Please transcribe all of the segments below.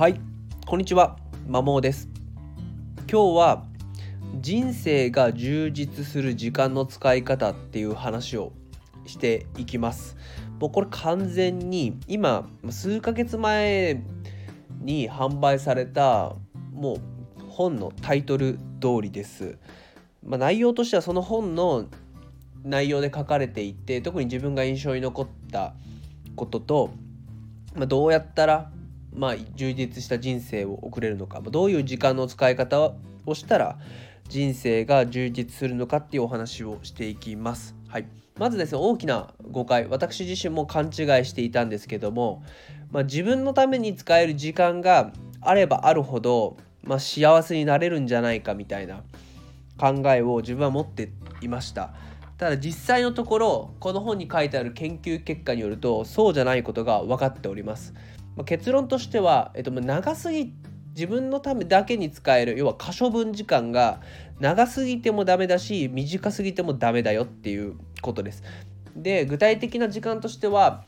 はいこんにちはまもです。今日は人生が充実する時間の使い方っていう話をしていきます。もうこれ完全に今数ヶ月前に販売されたもう本のタイトル通りです、まあ、内容としてはその本の内容で書かれていて特に自分が印象に残ったことと、まあ、どうやったらまあ、充実した人生を送れるのかまどういう時間の使い方をしたら人生が充実するのかっていうお話をしていきます。はい、まずですね大きな誤解私自身も勘違いしていたんですけども、まあ、自分のために使える時間があればあるほど、まあ、幸せになれるんじゃないかみたいな考えを自分は持っていました。ただ実際のところこの本に書いてある研究結果によるとそうじゃないことが分かっております。まあ、結論としては、えっと、長すぎ自分のためだけに使える要は可処分時間が長すぎてもダメだし短すぎてもダメだよっていうことです。で具体的な時間としては、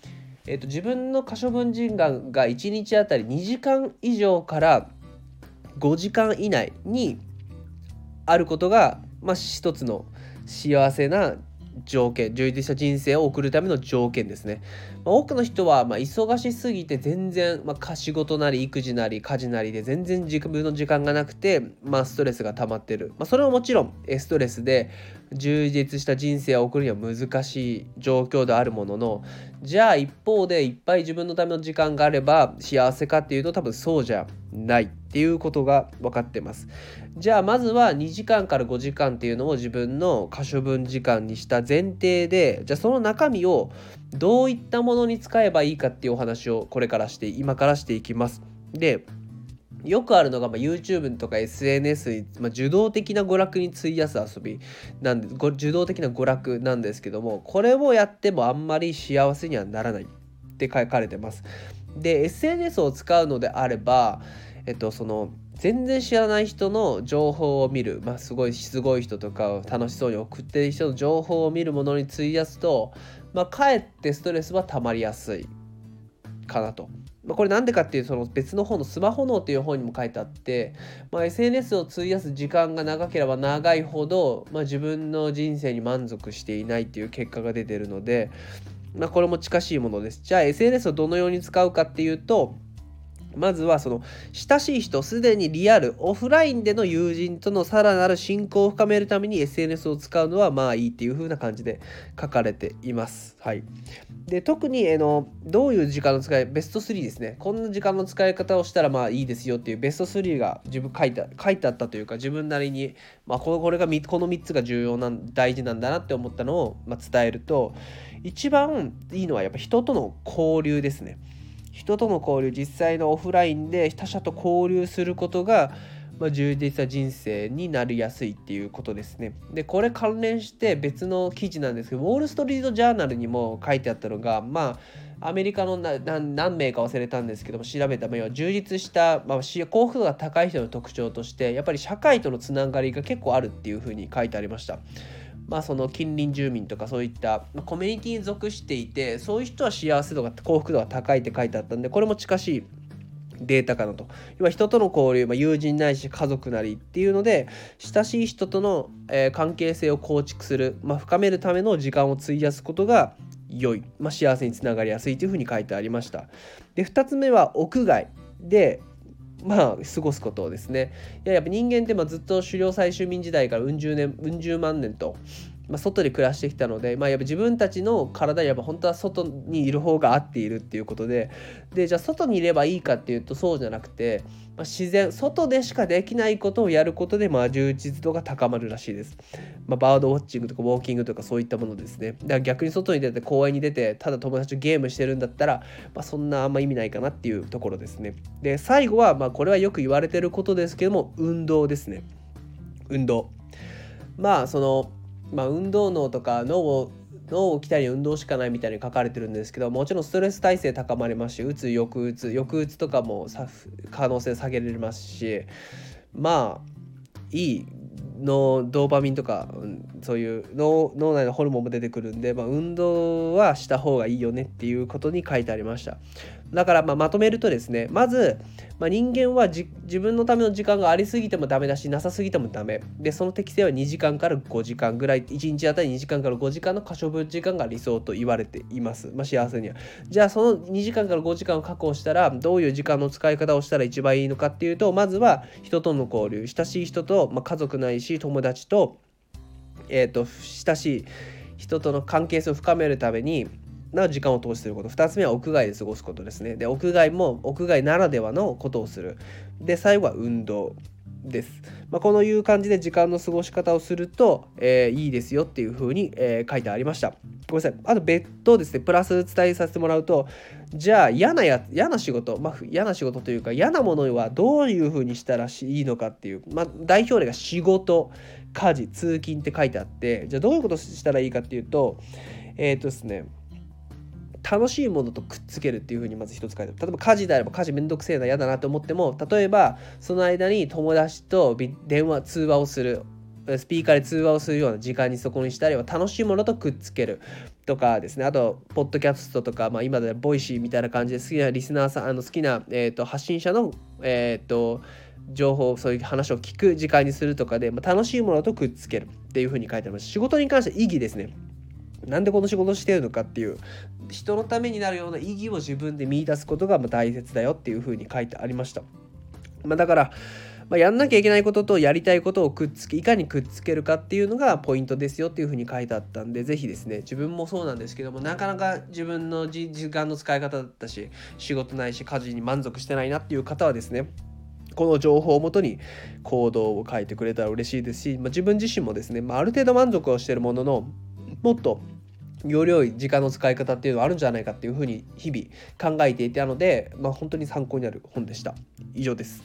えっと、自分の可処分時間が1日あたり2時間以上から5時間以内にあることが、まあ、一つの幸せな条件充実した人生を送るための条件ですね、まあ、多くの人はま忙しすぎて全然、まあ、仕事なり育児なり家事なりで全然自分の時間がなくて、まあ、ストレスが溜まってる、まあ、それはもちろんストレスで充実した人生を送るには難しい状況であるもののじゃあ一方でいっぱい自分のための時間があれば幸せかっていうと多分そうじゃないっていうことが分かってますじゃあまずは2時間から5時間っていうのを自分の可処分時間にした前提でじゃあその中身をどういったものに使えばいいかっていうお話をこれからして今からしていきますでよくあるのが、まあ、YouTube とか SNS に、まあ、受動的な娯楽に費やす遊びなんで受動的な娯楽なんですけどもこれをやってもあんまり幸せにはならないって書かれてます。で SNS を使うのであればえっとその全然知らない人の情報を見る、まあ、すごいすごい人とかを楽しそうに送っている人の情報を見るものに費やすと、まあ、かえってストレスは溜まりやすいかなと。これなんでかっていうその別の本の「スマホ脳」っていう本にも書いてあって、まあ、SNS を費やす時間が長ければ長いほど、まあ、自分の人生に満足していないっていう結果が出てるので、まあ、これも近しいものです。じゃあ SNS をどのように使うかっていうとまずはその親しい人すでにリアルオフラインでの友人とのさらなる親交を深めるために SNS を使うのはまあいいっていう風な感じで書かれています。はい、で特にあのどういう時間の使いベスト3ですねこんな時間の使い方をしたらまあいいですよっていうベスト3が自分書いて書いてあったというか自分なりに、まあ、このこれがこの3つが重要な大事なんだなって思ったのを、まあ、伝えると一番いいのはやっぱ人との交流ですね。人との交流実際のオフラインで他者と交流することが、まあ、充実した人生になりやすいっていうことですね。でこれ関連して別の記事なんですけどウォール・ストリート・ジャーナルにも書いてあったのがまあアメリカの何名か忘れたんですけども調べた目は充実した、まあ、幸福度が高い人の特徴としてやっぱり社会とのつながりが結構あるっていうふうに書いてありました。まあ、その近隣住民とかそういったコミュニティに属していてそういう人は幸せ度が幸福度が高いって書いてあったんでこれも近しいデータかなと。今人との交流、まあ、友人ないし家族なりっていうので親しい人との、えー、関係性を構築する、まあ、深めるための時間を費やすことが良い、まあ、幸せにつながりやすいというふうに書いてありました。で2つ目は屋外でまあ過ごすことをですね。いややっぱ人間ってまあずっと狩猟採集民時代からうん十年うん十万年とまあ、外で暮らしてきたので、まあ、やっぱ自分たちの体やっぱ本当は外にいる方が合っているっていうことででじゃあ外にいればいいかっていうとそうじゃなくて、まあ、自然外でしかできないことをやることでまあ充実度が高まるらしいです、まあ、バードウォッチングとかウォーキングとかそういったものですね。だから逆に外に出て公園に出てただ友達とゲームしてるんだったら、まあ、そんなあんま意味ないかなっていうところですね。で最後はまあこれはよく言われてることですけども運動ですね。運動。まあそのまあ、運動脳とか脳を脳を鍛えに運動しかないみたいに書かれてるんですけどもちろんストレス耐性高まりますしうつ抑うつ抑うつとかも可能性下げられますしまあいいのドーパミンとか、うん、そういう脳脳内のホルモンも出てくるんで、まあ、運動はした方がいいよねっていうことに書いてありました。だからままとめるとですねまず、まあ、人間は自分のための時間がありすぎてもダメだしなさすぎてもダメ。でその適性は2時間から5時間ぐらい1日あたり2時間から5時間の可処分時間が理想と言われています、まあ、幸せには。じゃあその2時間から5時間を確保したらどういう時間の使い方をしたら一番いいのかっていうとまずは人との交流。親しい人と、まあ、家族ないし友達とえっ、ー、と親しい人との関係性を深めるためにな時間を投資すること。2つ目は屋外で過ごすことですね。で屋外も屋外ならではのことをする。で最後は運動です、まあ、このいう感じで時間の過ごし方をすると、えー、いいですよっていう風に、えー、書いてありました。ごめんなさい。あと別途ですね。プラス伝えさせてもらうとじゃあ嫌なや嫌な仕事、まあ、嫌な仕事というか嫌なものはどういう風にしたらいいのかっていう、まあ、代表例が仕事家事通勤って書いてあってじゃあどういうことしたらいいかっていうとえっ、ー、とですね楽しいものとくっつけるっていうふうにまず一つ書いてある。例えば家事であれば家事めんどくせえな嫌だなと思っても例えばその間に友達と電話通話をする。スピーカーで通話をするような時間にそこにしたりは楽しいものとくっつける。とかですね。あとポッドキャストとか、まあ、今でボイシーみたいな感じで好きなリスナーさんあの好きな、えーと、発信者のえっ、ー、と情報そういう話を聞く時間にするとかで、まあ、楽しいものとくっつけるっていうふうに書いてあります。仕事に関して意義ですね。なんでこの仕事してるのかっていう人のためになるような意義を自分で見出すことが大切だよっていうふうに書いてありました。まあ、だから、まあ、やんなきゃいけないこととやりたいことをくっつけいかにくっつけるかっていうのがポイントですよっていうふうに書いてあったんで是非ですね自分もそうなんですけどもなかなか自分の時間の使い方だったし仕事ないし家事に満足してないなっていう方はですねこの情報をもとに行動を書いてくれたら嬉しいですし、まあ、自分自身もですね、まあ、ある程度満足をしてるもののもっとより良い時間の使い方っていうのはあるんじゃないかっていうふうに日々考えていたので、まあ、本当に参考になる本でした。以上です。